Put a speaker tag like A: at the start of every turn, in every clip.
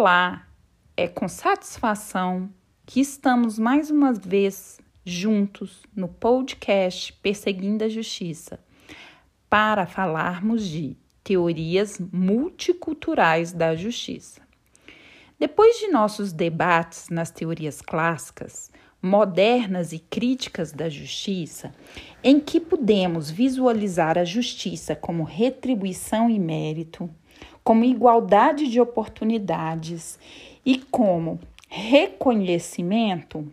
A: Olá, é com satisfação que estamos mais uma vez juntos no podcast Perseguindo a Justiça para falarmos de teorias multiculturais da justiça. Depois de nossos debates nas teorias clássicas, modernas e críticas da justiça, em que podemos visualizar a justiça como retribuição e mérito, como igualdade de oportunidades e como reconhecimento,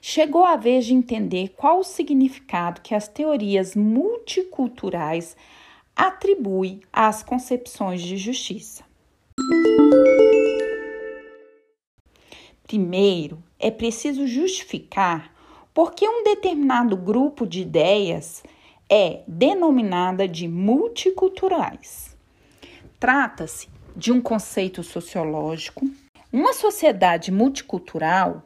A: chegou a vez de entender qual o significado que as teorias multiculturais atribuem às concepções de justiça. Primeiro, é preciso justificar por que um determinado grupo de ideias é denominada de multiculturais. Trata-se de um conceito sociológico. Uma sociedade multicultural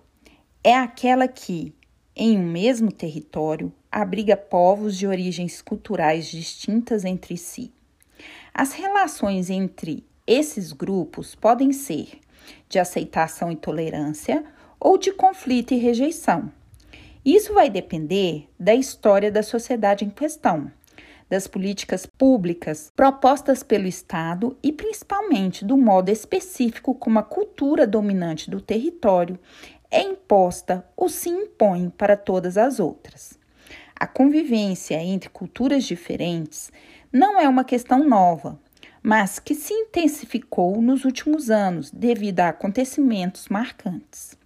A: é aquela que, em um mesmo território, abriga povos de origens culturais distintas entre si. As relações entre esses grupos podem ser de aceitação e tolerância ou de conflito e rejeição. Isso vai depender da história da sociedade em questão das políticas públicas propostas pelo Estado e principalmente do modo específico como a cultura dominante do território é imposta ou se impõe para todas as outras. A convivência entre culturas diferentes não é uma questão nova, mas que se intensificou nos últimos anos devido a acontecimentos marcantes.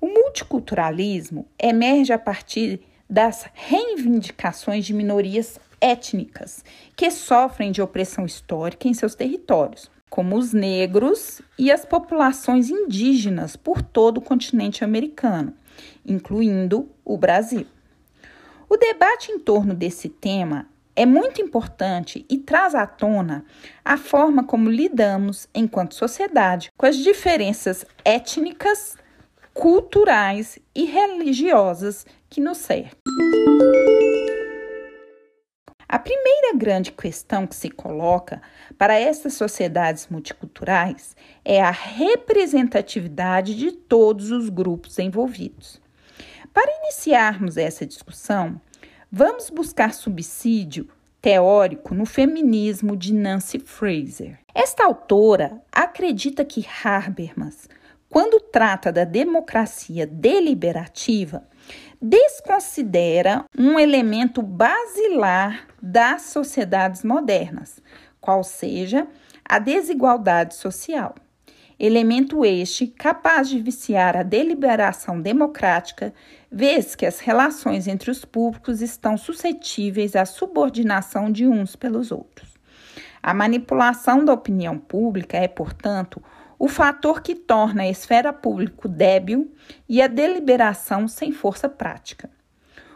A: O multiculturalismo emerge a partir das reivindicações de minorias étnicas que sofrem de opressão histórica em seus territórios, como os negros e as populações indígenas por todo o continente americano, incluindo o Brasil. O debate em torno desse tema é muito importante e traz à tona a forma como lidamos, enquanto sociedade, com as diferenças étnicas, culturais e religiosas que nos cercam. A primeira grande questão que se coloca para essas sociedades multiculturais é a representatividade de todos os grupos envolvidos. Para iniciarmos essa discussão, vamos buscar subsídio teórico no feminismo de Nancy Fraser. Esta autora acredita que Habermas, quando trata da democracia deliberativa, desconsidera um elemento basilar das sociedades modernas, qual seja a desigualdade social. Elemento este capaz de viciar a deliberação democrática, vez que as relações entre os públicos estão suscetíveis à subordinação de uns pelos outros. A manipulação da opinião pública é, portanto, o fator que torna a esfera pública débil e a deliberação sem força prática.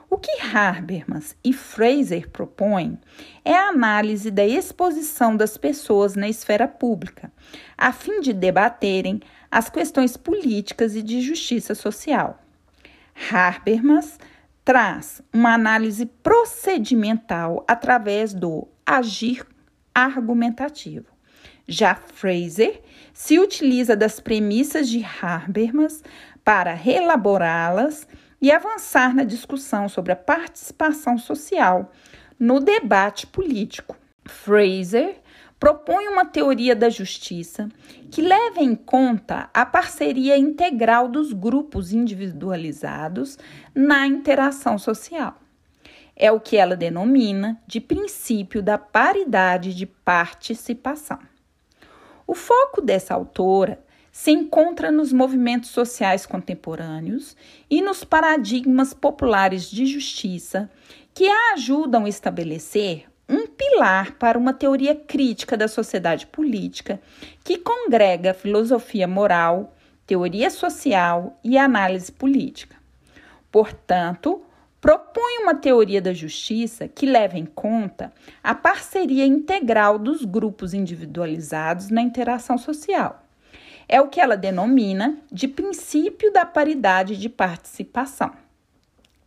A: O que Habermas e Fraser propõem é a análise da exposição das pessoas na esfera pública, a fim de debaterem as questões políticas e de justiça social. Habermas traz uma análise procedimental através do agir argumentativo. Já Fraser se utiliza das premissas de Habermas para reelaborá-las e avançar na discussão sobre a participação social no debate político. Fraser propõe uma teoria da justiça que leva em conta a parceria integral dos grupos individualizados na interação social. É o que ela denomina de princípio da paridade de participação. O foco dessa autora se encontra nos movimentos sociais contemporâneos e nos paradigmas populares de justiça que a ajudam a estabelecer um pilar para uma teoria crítica da sociedade política que congrega filosofia moral, teoria social e análise política. Portanto, propõe uma teoria da justiça que leva em conta a parceria integral dos grupos individualizados na interação social. É o que ela denomina de princípio da paridade de participação.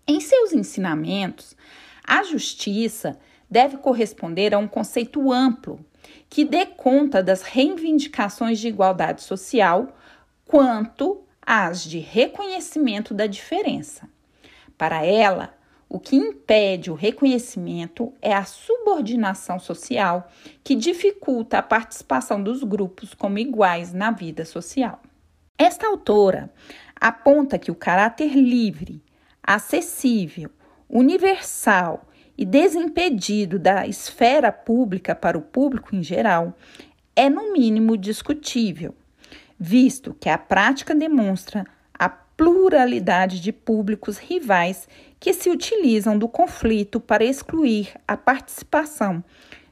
A: Em seus ensinamentos, a justiça deve corresponder a um conceito amplo que dê conta das reivindicações de igualdade social quanto às de reconhecimento da diferença. Para ela, o que impede o reconhecimento é a subordinação social, que dificulta a participação dos grupos como iguais na vida social. Esta autora aponta que o caráter livre, acessível, universal e desimpedido da esfera pública para o público em geral é, no mínimo, discutível, visto que a prática demonstra pluralidade de públicos rivais que se utilizam do conflito para excluir a participação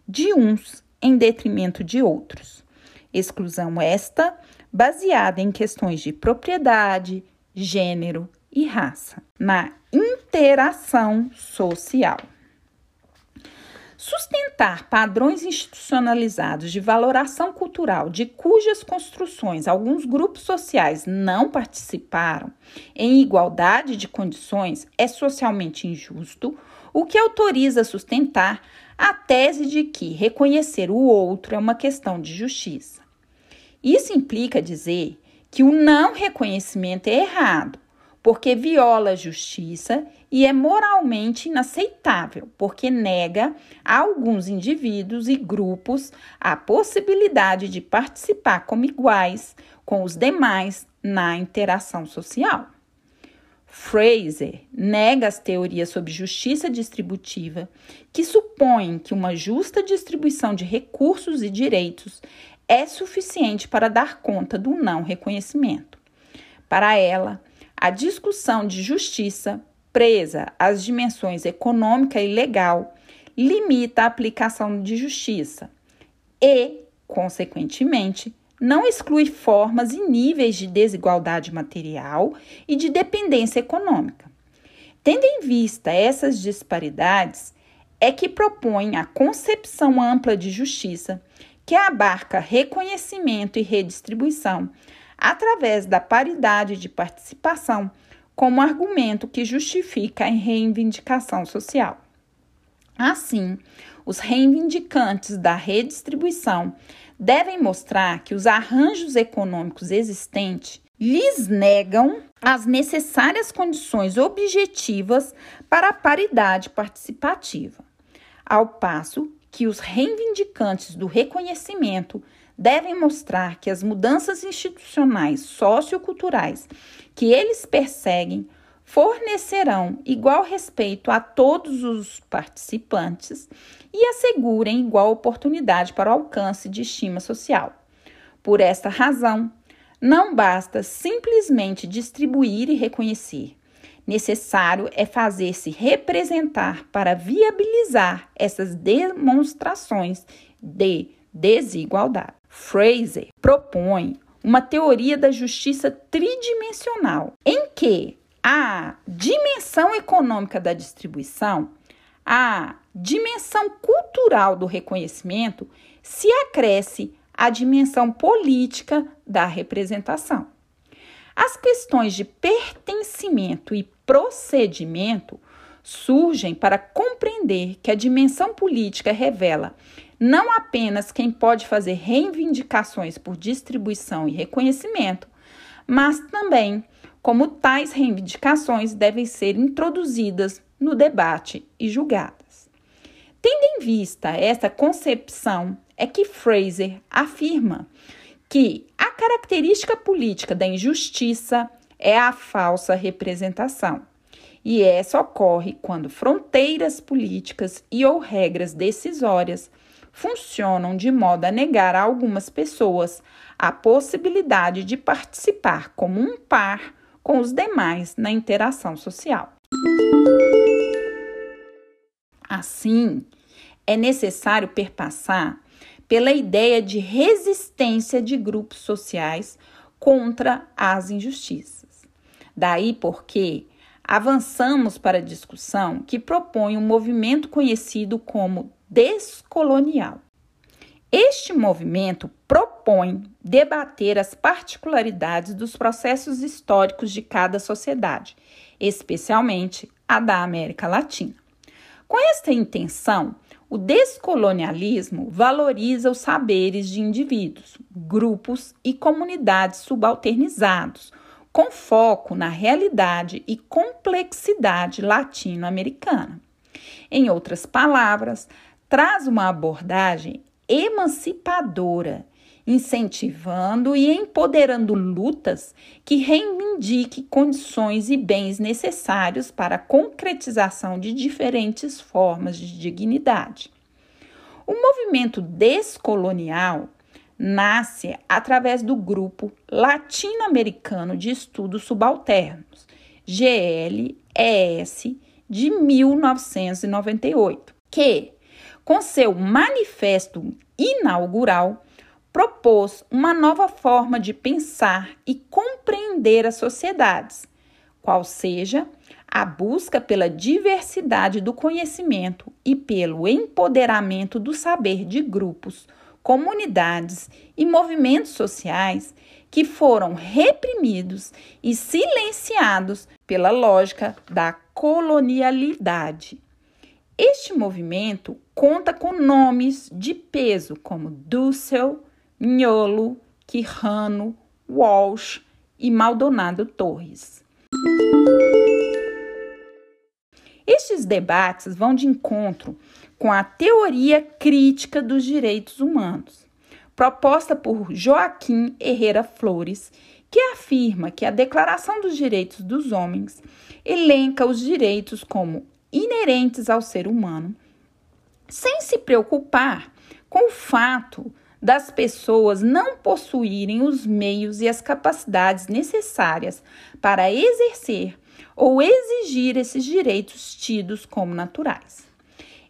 A: de uns em detrimento de outros. Exclusão esta baseada em questões de propriedade, gênero e raça, na interação social. Sustentar padrões institucionalizados de valoração cultural de cujas construções alguns grupos sociais não participaram em igualdade de condições é socialmente injusto, o que autoriza sustentar a tese de que reconhecer o outro é uma questão de justiça. Isso implica dizer que o não reconhecimento é errado, porque viola a justiça e é moralmente inaceitável, porque nega a alguns indivíduos e grupos a possibilidade de participar como iguais com os demais na interação social. Fraser nega as teorias sobre justiça distributiva, que supõem que uma justa distribuição de recursos e direitos é suficiente para dar conta do não reconhecimento. Para ela, a discussão de justiça, presa às dimensões econômica e legal, limita a aplicação de justiça e, consequentemente, não exclui formas e níveis de desigualdade material e de dependência econômica. Tendo em vista essas disparidades, é que propõe a concepção ampla de justiça, que abarca reconhecimento e redistribuição, através da paridade de participação, como argumento que justifica a reivindicação social. Assim, os reivindicantes da redistribuição devem mostrar que os arranjos econômicos existentes lhes negam as necessárias condições objetivas para a paridade participativa, ao passo que os reivindicantes do reconhecimento devem mostrar que as mudanças institucionais socioculturais que eles perseguem fornecerão igual respeito a todos os participantes e assegurem igual oportunidade para o alcance de estima social. Por esta razão, não basta simplesmente distribuir e reconhecer. Necessário é fazer-se representar para viabilizar essas demonstrações de desigualdade. Fraser propõe uma teoria da justiça tridimensional, em que a dimensão econômica da distribuição, a dimensão cultural do reconhecimento se acresce à dimensão política da representação. As questões de pertencimento e procedimento surgem para compreender que a dimensão política revela não apenas quem pode fazer reivindicações por distribuição e reconhecimento, mas também como tais reivindicações devem ser introduzidas no debate e julgadas. Tendo em vista essa concepção, é que Fraser afirma que a característica política da injustiça é a falsa representação. E essa ocorre quando fronteiras políticas e ou regras decisórias funcionam de modo a negar a algumas pessoas a possibilidade de participar como um par com os demais na interação social. Assim, é necessário perpassar pela ideia de resistência de grupos sociais contra as injustiças. Daí porque avançamos para a discussão que propõe um movimento conhecido como descolonial. Este movimento propõe debater as particularidades dos processos históricos de cada sociedade, especialmente a da América Latina. Com esta intenção, O descolonialismo valoriza os saberes de indivíduos, grupos e comunidades subalternizados, com foco na realidade e complexidade latino-americana. Em outras palavras, traz uma abordagem emancipadora, incentivando e empoderando lutas que reivindiquem condições e bens necessários para a concretização de diferentes formas de dignidade. O movimento descolonial nasce através do grupo latino-americano de estudos subalternos, GLES, de 1998, que, com seu manifesto inaugural, propôs uma nova forma de pensar e compreender as sociedades, qual seja a busca pela diversidade do conhecimento e pelo empoderamento do saber de grupos, comunidades e movimentos sociais que foram reprimidos e silenciados pela lógica da colonialidade. Este movimento conta com nomes de peso como Dussel, Nholo, Quirrano, Walsh e Maldonado Torres. Estes debates vão de encontro com a teoria crítica dos direitos humanos, proposta por Joaquim Herrera Flores, que afirma que a Declaração dos Direitos dos Homens elenca os direitos como inerentes ao ser humano, sem se preocupar com o fato das pessoas não possuírem os meios e as capacidades necessárias para exercer ou exigir esses direitos tidos como naturais.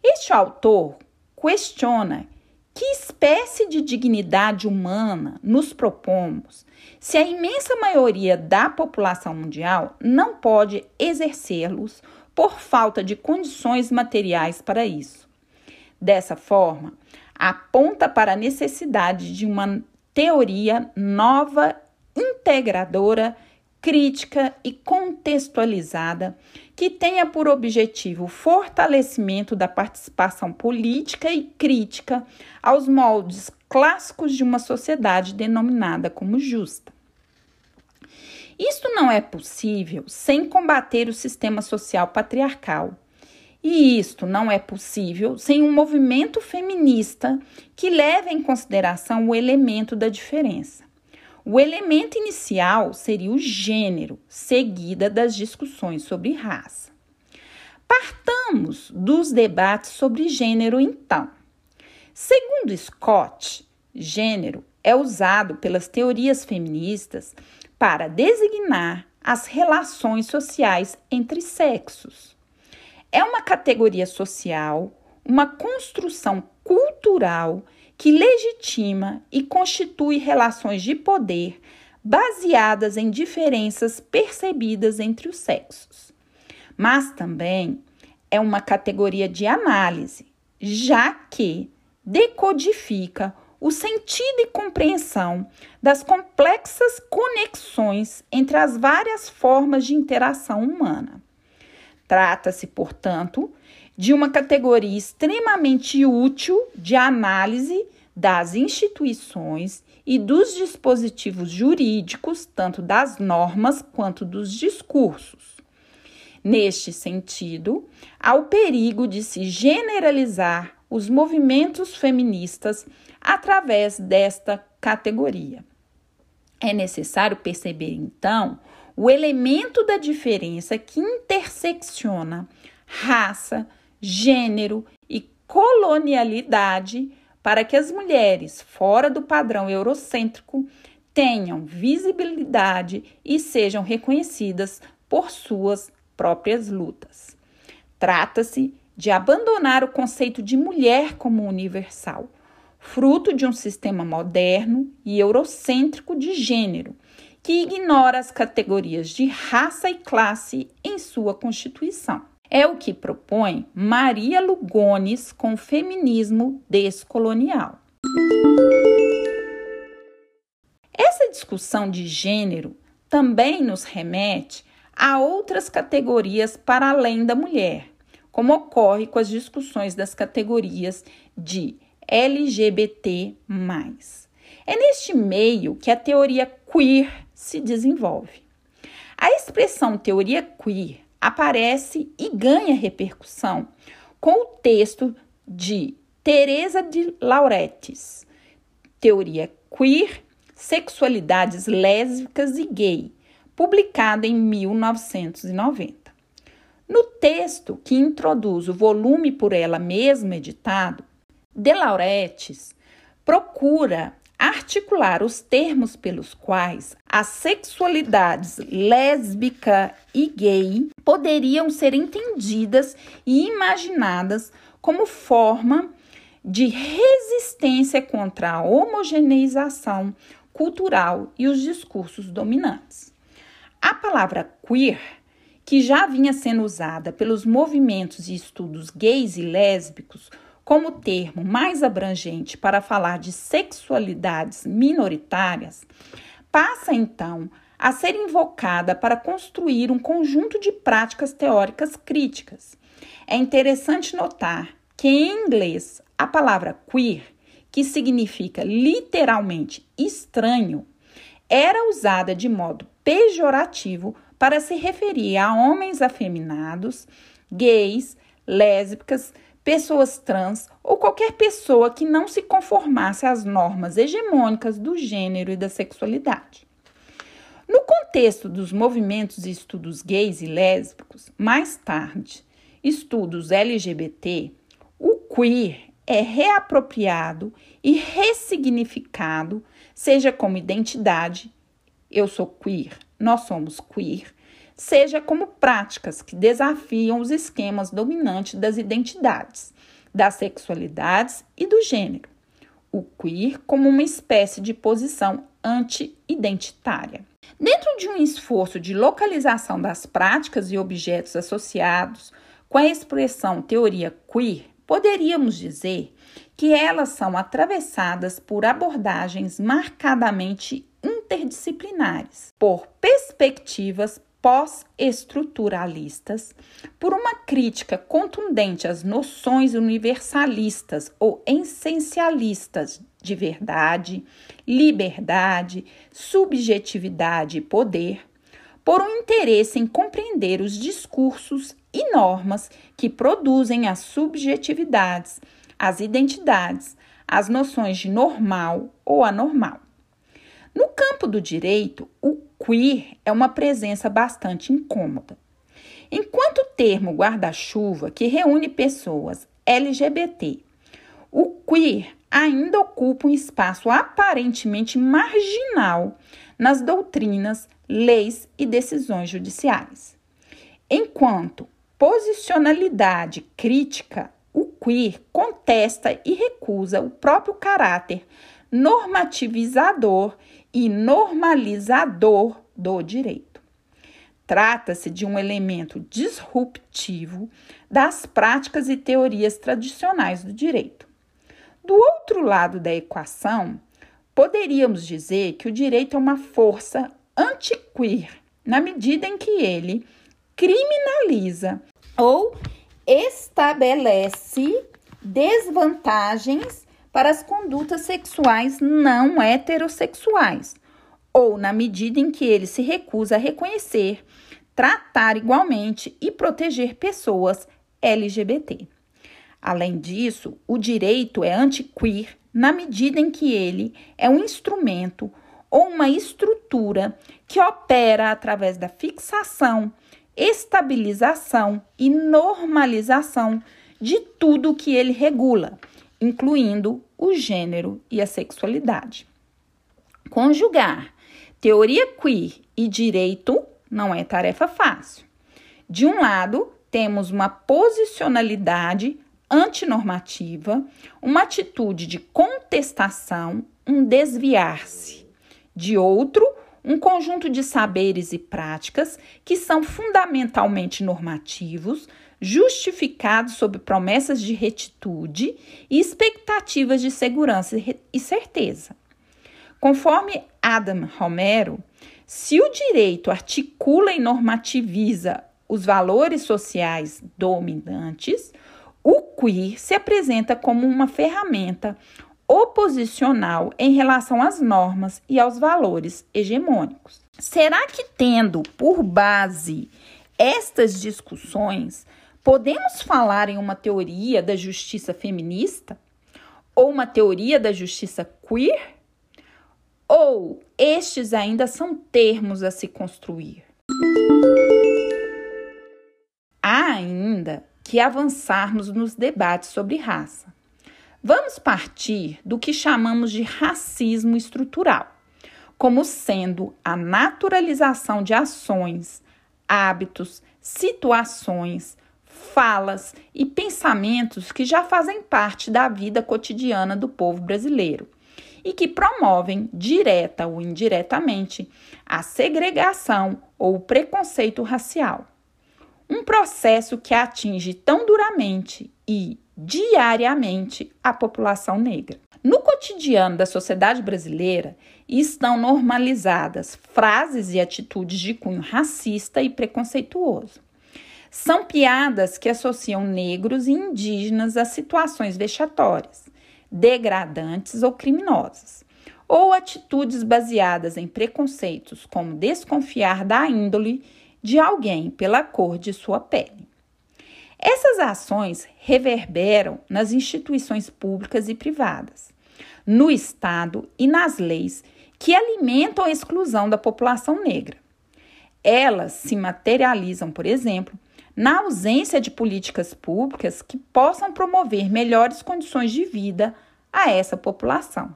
A: Este autor questiona que espécie de dignidade humana nos propomos se a imensa maioria da população mundial não pode exercê-los por falta de condições materiais para isso. Dessa forma, aponta para a necessidade de uma teoria nova, integradora, crítica e contextualizada que tenha por objetivo o fortalecimento da participação política e crítica aos moldes clássicos de uma sociedade denominada como justa. Isto não é possível sem combater o sistema social patriarcal e isto não é possível sem um movimento feminista que leve em consideração o elemento da diferença. O elemento inicial seria o gênero, seguida das discussões sobre raça. Partamos dos debates sobre gênero, então. Segundo Scott, gênero é usado pelas teorias feministas para designar as relações sociais entre sexos é uma categoria social, uma construção cultural que legitima e constitui relações de poder baseadas em diferenças percebidas entre os sexos. Mas também é uma categoria de análise, já que decodifica o sentido e compreensão das complexas conexões entre as várias formas de interação humana. Trata-se, portanto, de uma categoria extremamente útil de análise das instituições e dos dispositivos jurídicos, tanto das normas quanto dos discursos. Neste sentido, há o perigo de se generalizar os movimentos feministas através desta categoria. É necessário perceber, então, o elemento da diferença que intersecciona raça, gênero e colonialidade para que as mulheres fora do padrão eurocêntrico tenham visibilidade e sejam reconhecidas por suas próprias lutas. Trata-se de abandonar o conceito de mulher como universal, fruto de um sistema moderno e eurocêntrico de gênero que ignora as categorias de raça e classe em sua Constituição. É o que propõe Maria Lugones com feminismo descolonial. Essa discussão de gênero também nos remete a outras categorias para além da mulher, como ocorre com as discussões das categorias de LGBT. É neste meio que a teoria queer se desenvolve. A expressão teoria queer aparece e ganha repercussão com o texto de Teresa de Lauretis, Teoria Queer, Sexualidades Lésbicas e Gay, publicada em 1990. No texto que introduz o volume por ela mesma editado, De Lauretis procura articular os termos pelos quais as sexualidades lésbica e gay poderiam ser entendidas e imaginadas como forma de resistência contra a homogeneização cultural e os discursos dominantes. A palavra queer, que já vinha sendo usada pelos movimentos e estudos gays e lésbicos como termo mais abrangente para falar de sexualidades minoritárias, passa então a ser invocada para construir um conjunto de práticas teóricas críticas. É interessante notar que em inglês a palavra queer, que significa literalmente estranho, era usada de modo pejorativo para se referir a homens afeminados, gays, lésbicas, pessoas trans ou qualquer pessoa que não se conformasse às normas hegemônicas do gênero e da sexualidade. No contexto dos movimentos e estudos gays e lésbicos, mais tarde, estudos LGBT, o queer é reapropriado e ressignificado, seja como identidade, eu sou queer, nós somos queer, seja como práticas que desafiam os esquemas dominantes das identidades, das sexualidades e do gênero. O queer como uma espécie de posição anti-identitária. Dentro de um esforço de localização das práticas e objetos associados com a expressão teoria queer, Poderíamos dizer que elas são atravessadas por abordagens marcadamente interdisciplinares, por perspectivas pós-estruturalistas, por uma crítica contundente às noções universalistas ou essencialistas de verdade, liberdade, subjetividade e poder, por um interesse em compreender os discursos e normas que produzem as subjetividades, as identidades, as noções de normal ou anormal. No campo do direito, o queer é uma presença bastante incômoda. Enquanto o termo guarda-chuva, que reúne pessoas LGBT, o queer ainda ocupa um espaço aparentemente marginal nas doutrinas, leis e decisões judiciais. Enquanto posicionalidade crítica, o queer contesta e recusa o próprio caráter normativizador e normalizador do direito. Trata-se de um elemento disruptivo das práticas e teorias tradicionais do direito. Do outro lado da equação, poderíamos dizer que o direito é uma força anti-queer, na medida em que ele criminaliza ou estabelece desvantagens para as condutas sexuais não heterossexuais, ou na medida em que ele se recusa a reconhecer, tratar igualmente e proteger pessoas LGBT. Além disso, o direito é anti-queer na medida em que ele é um instrumento ou uma estrutura que opera através da fixação estabilização e normalização de tudo que ele regula, incluindo o gênero e a sexualidade. Conjugar teoria queer e direito não é tarefa fácil. De um lado, temos uma posicionalidade antinormativa, uma atitude de contestação, um desviar-se. De outro, um conjunto de saberes e práticas que são fundamentalmente normativos, justificados sob promessas de retitude e expectativas de segurança e certeza. Conforme Adam Romero, se o direito articula e normativiza os valores sociais dominantes, o queer se apresenta como uma ferramenta oposicional em relação às normas e aos valores hegemônicos. Será que, tendo por base estas discussões, podemos falar em uma teoria da justiça feminista? Ou uma teoria da justiça queer? Ou estes ainda são termos a se construir? Há ainda que avançarmos nos debates sobre raça. Vamos partir do que chamamos de racismo estrutural, como sendo a naturalização de ações, hábitos, situações, falas e pensamentos que já fazem parte da vida cotidiana do povo brasileiro e que promovem, direta ou indiretamente, a segregação ou o preconceito racial. Um processo que atinge tão duramente e diariamente a população negra. No cotidiano da sociedade brasileira estão normalizadas frases e atitudes de cunho racista e preconceituoso. São piadas que associam negros e indígenas a situações vexatórias, degradantes ou criminosas, ou atitudes baseadas em preconceitos, como desconfiar da índole de alguém pela cor de sua pele. Essas ações reverberam nas instituições públicas e privadas, no Estado e nas leis que alimentam a exclusão da população negra. Elas se materializam, por exemplo, na ausência de políticas públicas que possam promover melhores condições de vida a essa população.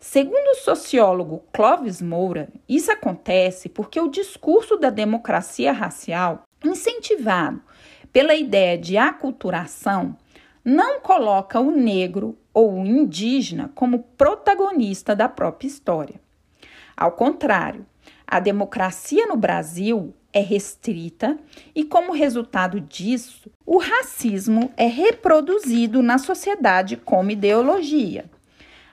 A: Segundo o sociólogo Clóvis Moura, isso acontece porque o discurso da democracia racial, incentivado pela ideia de aculturação, não coloca o negro ou o indígena como protagonista da própria história. Ao contrário, a democracia no Brasil é restrita e, como resultado disso, o racismo é reproduzido na sociedade como ideologia.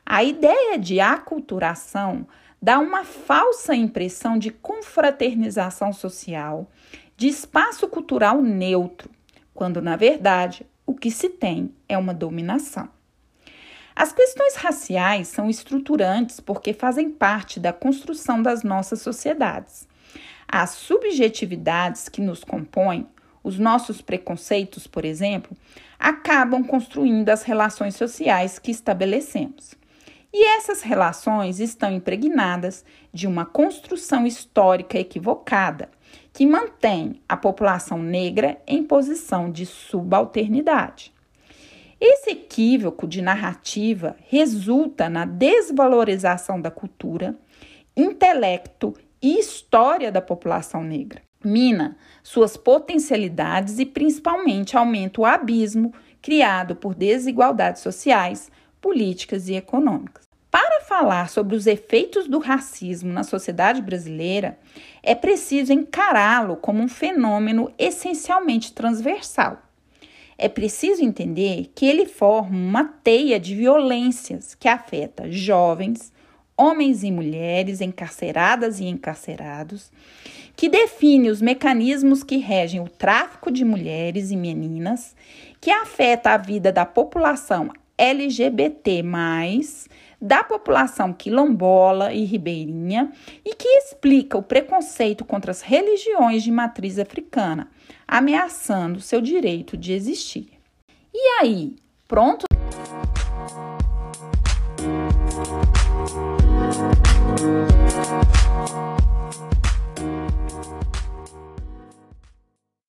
A: A ideia de aculturação dá uma falsa impressão de confraternização social, de espaço cultural neutro, quando na verdade o que se tem é uma dominação. As questões raciais são estruturantes porque fazem parte da construção das nossas sociedades. As subjetividades que nos compõem, os nossos preconceitos, por exemplo, acabam construindo as relações sociais que estabelecemos. E essas relações estão impregnadas de uma construção histórica equivocada que mantém a população negra em posição de subalternidade. Esse equívoco de narrativa resulta na desvalorização da cultura, intelecto e história da população negra. Mina suas potencialidades e principalmente aumenta o abismo criado por desigualdades sociais, políticas e econômicas. Para falar sobre os efeitos do racismo na sociedade brasileira, é preciso encará-lo como um fenômeno essencialmente transversal. É preciso entender que ele forma uma teia de violências que afeta jovens, homens e mulheres, encarceradas e encarcerados, que define os mecanismos que regem o tráfico de mulheres e meninas, que afeta a vida da população LGBT, da população quilombola e ribeirinha e que explica o preconceito contra as religiões de matriz africana, ameaçando seu direito de existir. E aí, pronto?